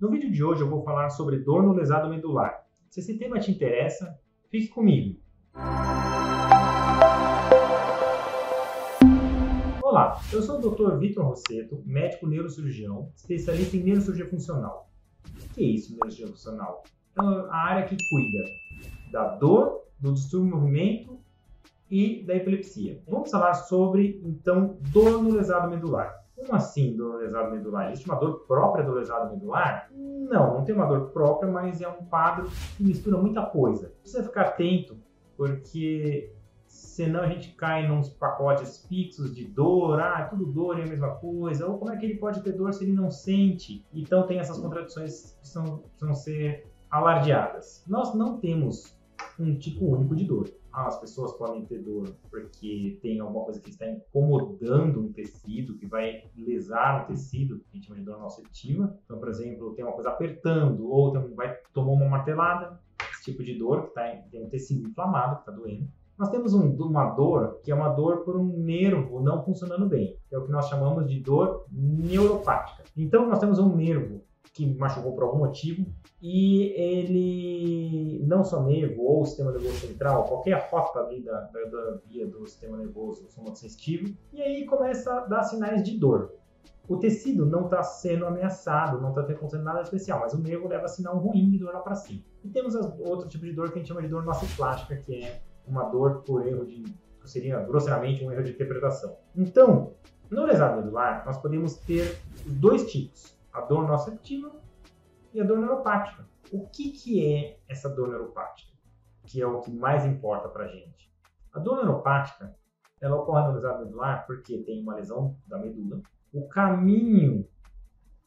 No vídeo de hoje eu vou falar sobre dor no lesado medular. Se esse tema te interessa, fique comigo. Olá, eu sou o Dr. Vitor Rosseto, médico neurocirurgião, especialista em neurocirurgia funcional. O que é isso, neurocirurgia funcional? É a área que cuida da dor, do distúrbio de movimento e da epilepsia. Vamos falar sobre, então, dor no lesado medular. Como assim dor lesado medular? Existe uma dor própria do lesado medular? Não, não tem uma dor própria, mas é um quadro que mistura muita coisa. Precisa ficar atento, porque senão a gente cai nos pacotes fixos de dor, ah, tudo dor é a mesma coisa, ou como é que ele pode ter dor se ele não sente? Então tem essas contradições que precisam, precisam ser alardeadas. Nós não temos um tipo único de dor. Ah, as pessoas podem ter dor porque tem alguma coisa que está incomodando um tecido, que vai lesar o tecido, a gente chama de dor nocitiva. Então, por exemplo, tem uma coisa apertando, ou tem, vai tomar uma martelada, esse tipo de dor, que tá, tem um tecido inflamado, que está doendo. Nós temos um, uma dor que é uma dor por um nervo não funcionando bem, que é o que nós chamamos de dor neuropática. Então, nós temos um nervo que machucou por algum motivo e ele não só nervo ou sistema nervoso central, qualquer rota ali da, da, da via do sistema nervoso sensitivo, e aí começa a dar sinais de dor. O tecido não está sendo ameaçado, não está acontecendo nada especial, mas o nervo leva sinal ruim de dor lá para cima. E temos outro tipo de dor que a gente chama de dor nociplástica, que é uma dor por erro de, seria grosseiramente um erro de interpretação. Então, no lesado medular, nós podemos ter dois tipos a dor nociceptiva e a dor neuropática. O que, que é essa dor neuropática? Que é o que mais importa para a gente. A dor neuropática ela ocorre no lesado medular porque tem uma lesão da medula. O caminho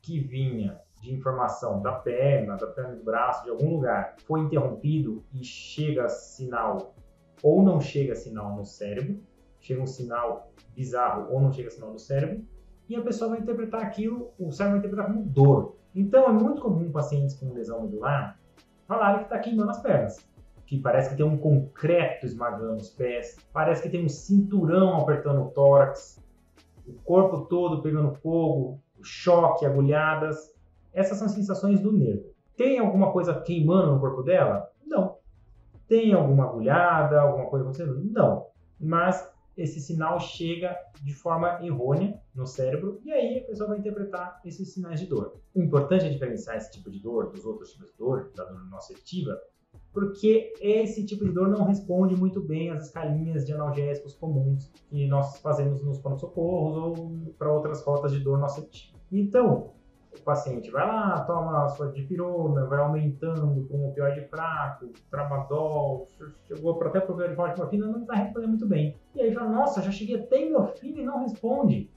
que vinha de informação da perna, da perna do braço, de algum lugar, foi interrompido e chega sinal ou não chega sinal no cérebro, chega um sinal bizarro ou não chega sinal no cérebro, e a pessoa vai interpretar aquilo, o cérebro vai interpretar como dor. Então é muito comum pacientes com lesão medular falarem que está queimando as pernas, que parece que tem um concreto esmagando os pés, parece que tem um cinturão apertando o tórax, o corpo todo pegando fogo, choque, agulhadas. Essas são sensações do nervo. Tem alguma coisa queimando no corpo dela? Não. Tem alguma agulhada, alguma coisa acontecendo? Não. Mas esse sinal chega de forma errônea no cérebro e aí a pessoa vai interpretar esses sinais de dor. O importante é diferenciar esse tipo de dor dos outros tipos de dor, da dor nociceptiva, porque esse tipo de dor não responde muito bem às escalinhas de analgésicos comuns que nós fazemos nos pronto-socorros ou para outras rotas de dor nociceptiva. Então, o paciente vai lá, toma a sua dipirona, vai aumentando com opioide fraco, tramadol, chegou até para o forte morfina, não está respondendo muito bem. E aí fala, nossa, já cheguei até morfina e não responde.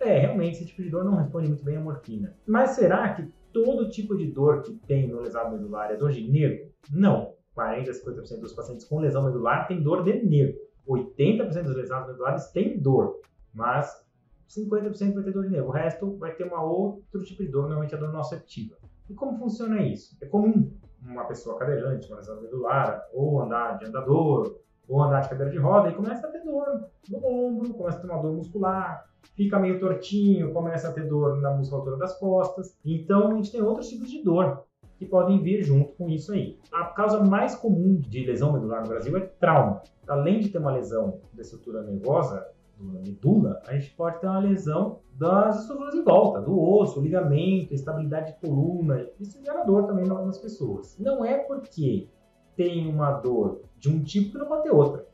É, realmente, esse tipo de dor não responde muito bem à morfina. Mas será que todo tipo de dor que tem no lesado medular é dor de nervo? Não. 40 a 50% dos pacientes com lesão medular têm dor de nervo. 80% dos lesados medulares têm dor, mas 50% vai ter dor de nervo, o resto vai ter uma outro tipo de dor, normalmente a dor nociceptiva. E como funciona isso? É comum uma pessoa cadeirante, uma lesão medular, ou andar de andador, ou andar de cadeira de roda e começa a ter dor no ombro, começa a ter uma dor muscular, fica meio tortinho, começa a ter dor na musculatura das costas. Então a gente tem outros tipos de dor que podem vir junto com isso aí. A causa mais comum de lesão medular no Brasil é trauma. Além de ter uma lesão da estrutura nervosa, medula, a gente pode ter uma lesão das estruturas em volta, do osso, ligamento, estabilidade de coluna. Isso gera dor também nas pessoas. Não é porque tem uma dor de um tipo que não pode ter outra.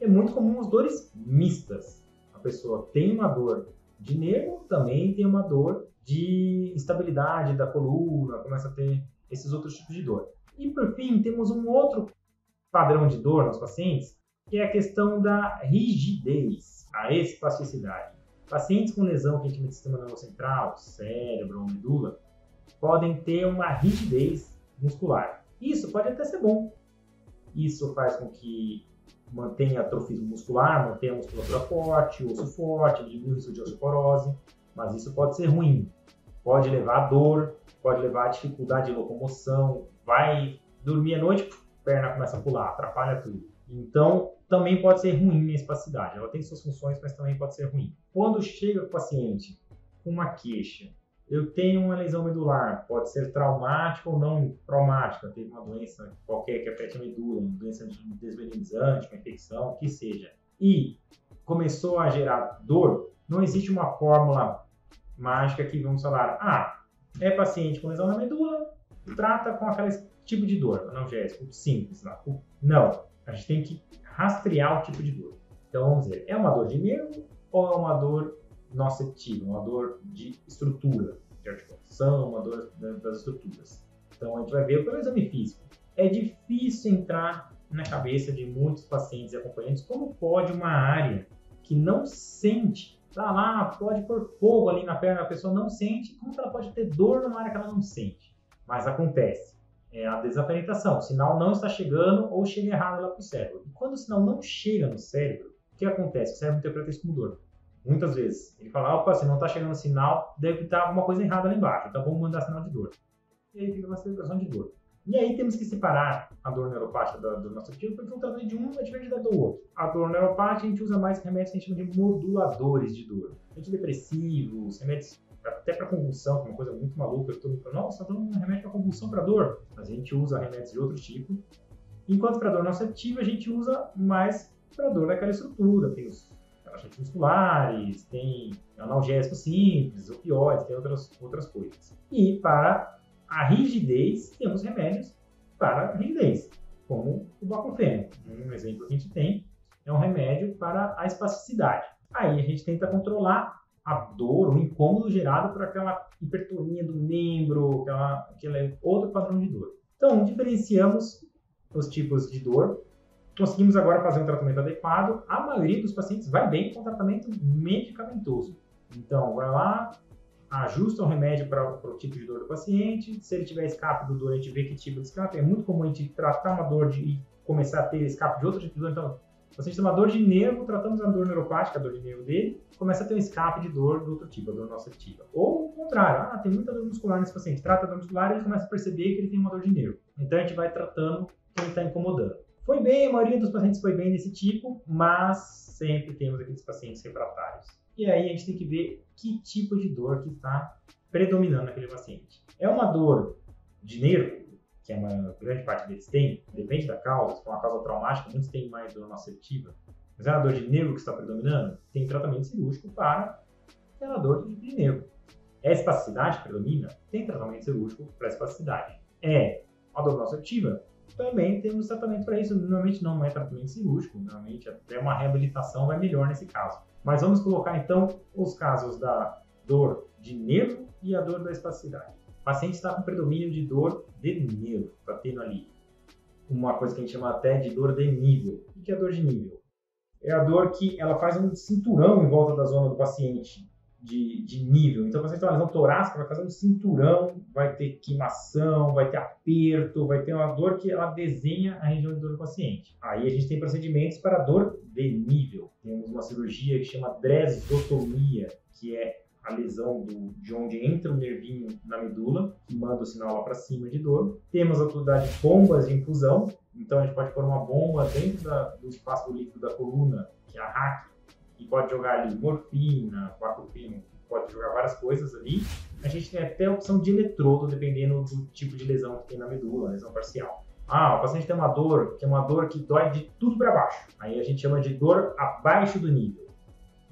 É muito comum as dores mistas. A pessoa tem uma dor de nervo, também tem uma dor de instabilidade da coluna, começa a ter esses outros tipos de dor. E por fim, temos um outro padrão de dor nos pacientes, que é a questão da rigidez a espasticidade. Pacientes com lesão que a gente chama de sistema nervoso central, cérebro ou medula, podem ter uma rigidez muscular. Isso pode até ser bom. Isso faz com que mantenha atrofismo muscular, mantenha a musculatura forte, osso forte, diminui o risco de osteoporose, mas isso pode ser ruim. Pode levar a dor, pode levar a dificuldade de locomoção, vai dormir à noite, perna começa a pular, atrapalha tudo. Então, também pode ser ruim a espacidade. Ela tem suas funções, mas também pode ser ruim. Quando chega o paciente com uma queixa eu tenho uma lesão medular, pode ser traumática ou não traumática, teve uma doença qualquer que afete a medula, uma doença desvenenizante, uma infecção, o que seja, e começou a gerar dor, não existe uma fórmula mágica que vamos falar, ah, é paciente com lesão na medula, trata com aquele tipo de dor, analgésico, simples. Não, a gente tem que rastrear o tipo de dor. Então vamos dizer, é uma dor de nervo ou é uma dor nocitiva, uma dor de estrutura, de articulação, uma dor das estruturas. Então a gente vai ver pelo exame físico. É difícil entrar na cabeça de muitos pacientes e acompanhantes como pode uma área que não sente, tá lá, pode pôr fogo ali na perna, a pessoa não sente, como ela pode ter dor numa área que ela não sente? Mas acontece. É a desaparientação. O sinal não está chegando ou chega errado lá para o cérebro. E quando o sinal não chega no cérebro, o que acontece? O cérebro interpreta isso como dor. Muitas vezes. Ele fala, opa, se não está chegando sinal, deve estar alguma coisa errada lá embaixo. Então vamos mandar sinal de dor. E aí fica uma sensação de dor. E aí temos que separar a dor neuropática do, do nosso ativo, porque o tratamento de um é diferente da do outro. A dor neuropática, a gente usa mais remédios que a gente chama de moduladores de dor. Antidepressivos, remédios até para convulsão, que é uma coisa muito maluca. Estou me falando, nossa, estou um remédio para convulsão para dor. Mas a gente usa remédios de outro tipo. Enquanto para dor nocitiva, a gente usa mais para dor daquela estrutura. Tem os relaxantes musculares, tem analgésicos simples, opioides, tem outras, outras coisas. E para a rigidez, temos remédios para a rigidez, como o baclofeno. Um exemplo que a gente tem é um remédio para a espasticidade. Aí a gente tenta controlar a dor, o incômodo gerado por aquela hipertonia do membro, aquela, aquele outro padrão de dor. Então, diferenciamos os tipos de dor, conseguimos agora fazer um tratamento adequado. A maioria dos pacientes vai bem com tratamento medicamentoso. Então, vai lá, ajusta o remédio para o tipo de dor do paciente. Se ele tiver escape do dor, a gente vê que tipo de escape. É muito comum a gente tratar uma dor de, e começar a ter escape de outro tipo de dor. Então, paciente tem uma dor de nervo, tratamos a dor neuropática, a dor de nervo dele, começa a ter um escape de dor do outro tipo, a dor nocitiva. Ou o contrário, ah, tem muita dor muscular nesse paciente, trata a dor muscular e ele começa a perceber que ele tem uma dor de nervo. Então a gente vai tratando quem está incomodando. Foi bem, a maioria dos pacientes foi bem desse tipo, mas sempre temos aqueles pacientes refratários. E aí a gente tem que ver que tipo de dor que está predominando naquele paciente. É uma dor de nervo, que é uma grande parte deles tem, depende da causa, se for uma causa traumática, muitos têm mais dor nocitiva, mas é uma dor de nervo que está predominando, tem tratamento cirúrgico para aquela dor de nervo. É espasticidade que predomina? Tem tratamento cirúrgico para espasticidade. É uma dor nocitiva? Também temos tratamento para isso. Normalmente não é tratamento cirúrgico, normalmente até uma reabilitação vai melhor nesse caso. Mas vamos colocar então os casos da dor de nervo e a dor da espasticidade. Paciente está com predomínio de dor de nervo, está tendo ali uma coisa que a gente chama até de dor de nível. O que é dor de nível? É a dor que ela faz um cinturão em volta da zona do paciente de, de nível. Então, o paciente tem uma lesão torácica, vai fazer um cinturão, vai ter queimação, vai ter aperto, vai ter uma dor que ela desenha a região de dor do paciente. Aí a gente tem procedimentos para dor de nível. Temos uma cirurgia que chama dresotomia, que é a lesão do, de onde entra o nervinho na medula, que manda o sinal lá para cima de dor. Temos a utilidade de bombas de infusão, então a gente pode pôr uma bomba dentro da, do espaço do líquido da coluna, que é a RAC, e pode jogar ali morfina, baclofeno, pode jogar várias coisas ali. A gente tem até a opção de eletrodo, dependendo do tipo de lesão que tem na medula, lesão parcial. Ah, o paciente tem uma dor, que é uma dor que dói de tudo para baixo. Aí a gente chama de dor abaixo do nível.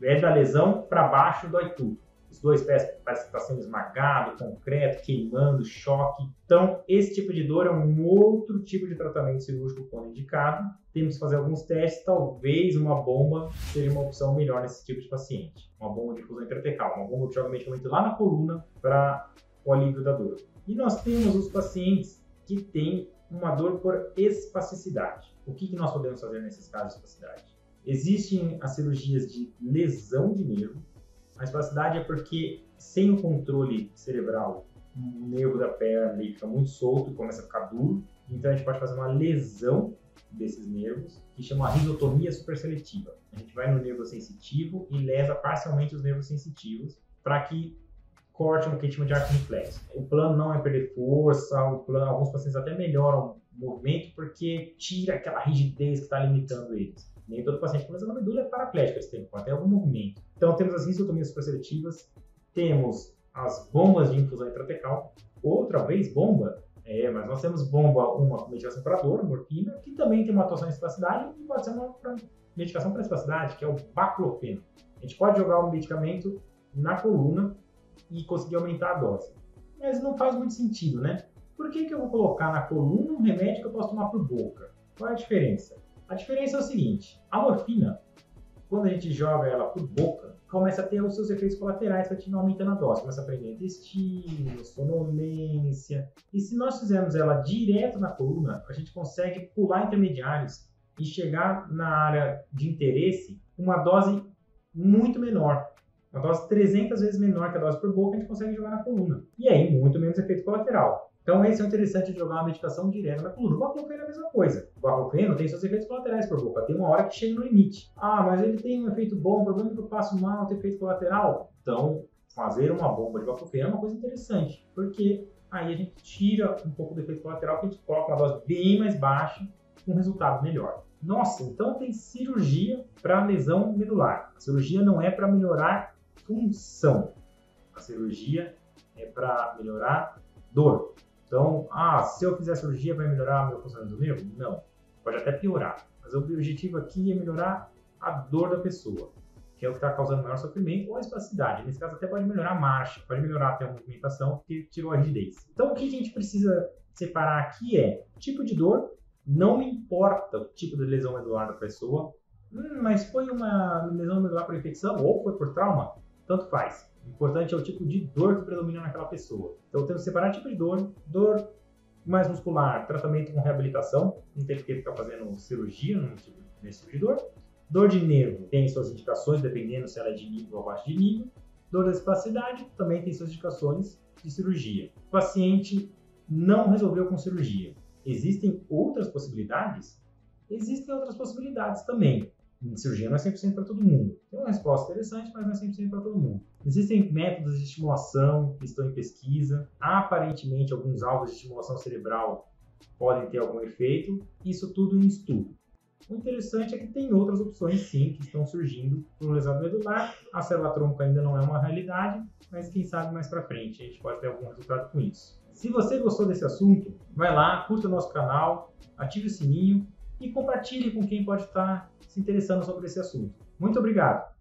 É da lesão para baixo dói tudo. Os dois pés parecem que está sendo esmagado, concreto, queimando, choque. Então, esse tipo de dor é um outro tipo de tratamento cirúrgico quando indicado. Temos que fazer alguns testes, talvez uma bomba seja uma opção melhor nesse tipo de paciente. Uma bomba de fusão intratecal, uma bomba que joga medicamento lá na coluna para o alívio da dor. E nós temos os pacientes que têm uma dor por espasticidade. O que, que nós podemos fazer nesses casos de espasticidade? Existem as cirurgias de lesão de nervo, a espasticidade é porque, sem o controle cerebral, o nervo da perna ele fica muito solto começa a ficar duro. Então a gente pode fazer uma lesão desses nervos, que chama risotomia superseletiva. A gente vai no nervo sensitivo e lesa parcialmente os nervos sensitivos para que corte o que a gente chama de arco reflexo. O plano não é perder força, o plano, alguns pacientes até melhoram o movimento porque tira aquela rigidez que está limitando eles. Nem todo paciente com lesão na medula é paraplégico, eles têm até algum movimento. Então, temos as risotomias superseletivas, temos as bombas de infusão intratecal. Outra vez, bomba? É, mas nós temos bomba, uma medicação para dor, morfina, que também tem uma atuação em espacidade e pode ser uma medicação para espacidade, que é o baclofeno. A gente pode jogar o um medicamento na coluna e conseguir aumentar a dose. Mas não faz muito sentido, né? Por que, que eu vou colocar na coluna um remédio que eu posso tomar por boca? Qual é a diferença? A diferença é o seguinte: a morfina, quando a gente joga ela por boca, começa a ter os seus efeitos colaterais para continuar aumentando a dose. Começa a prender intestino, sonolência. E se nós fizermos ela direto na coluna, a gente consegue pular intermediários e chegar na área de interesse uma dose muito menor. Uma dose 300 vezes menor que a dose por boca, a gente consegue jogar na coluna. E aí, muito menos efeito colateral. Então, esse é o interessante de jogar uma medicação direta na coluna. O baclofeno é a mesma coisa. O baclofeno tem seus efeitos colaterais por boca. Tem uma hora que chega no limite. Ah, mas ele tem um efeito bom, o problema é que eu passo mal, tem efeito colateral. Então, fazer uma bomba de baclofeno é uma coisa interessante, porque aí a gente tira um pouco do efeito colateral, que a gente coloca uma dose bem mais baixa, com um resultado melhor. Nossa, então tem cirurgia para lesão medular. A cirurgia não é para melhorar função. A cirurgia é para melhorar dor. Então, ah, se eu fizer cirurgia vai melhorar meu funcionamento do nervo? Não. Pode até piorar. Mas o objetivo aqui é melhorar a dor da pessoa, que é o que está causando maior sofrimento, ou a espacidade. Nesse caso, até pode melhorar a marcha, pode melhorar até a movimentação, porque tirou a rigidez. Então, o que a gente precisa separar aqui é tipo de dor, não me importa o tipo de lesão medular da pessoa, hum, mas foi uma lesão medular por infecção ou foi por trauma, tanto faz. O importante é o tipo de dor que predomina naquela pessoa. Então temos que separar tipo de dor, dor mais muscular, tratamento com reabilitação, não tem que ficar fazendo cirurgia tipo, nesse tipo de dor. Dor de nervo tem suas indicações, dependendo se ela é de nível ou abaixo de nível. Dor da espacidade também tem suas indicações de cirurgia. O paciente não resolveu com cirurgia. Existem outras possibilidades? Existem outras possibilidades também cirurgia não é 100% para todo mundo. Tem uma resposta interessante, mas não é 100% para todo mundo. Existem métodos de estimulação que estão em pesquisa. Aparentemente, alguns alvos de estimulação cerebral podem ter algum efeito. Isso tudo em estudo. O interessante é que tem outras opções, sim, que estão surgindo para o lesado medular. A célula-tronco ainda não é uma realidade, mas quem sabe mais para frente a gente pode ter algum resultado com isso. Se você gostou desse assunto, vai lá, curta o nosso canal, ative o sininho e compartilhe com quem pode estar se interessando sobre esse assunto. Muito obrigado!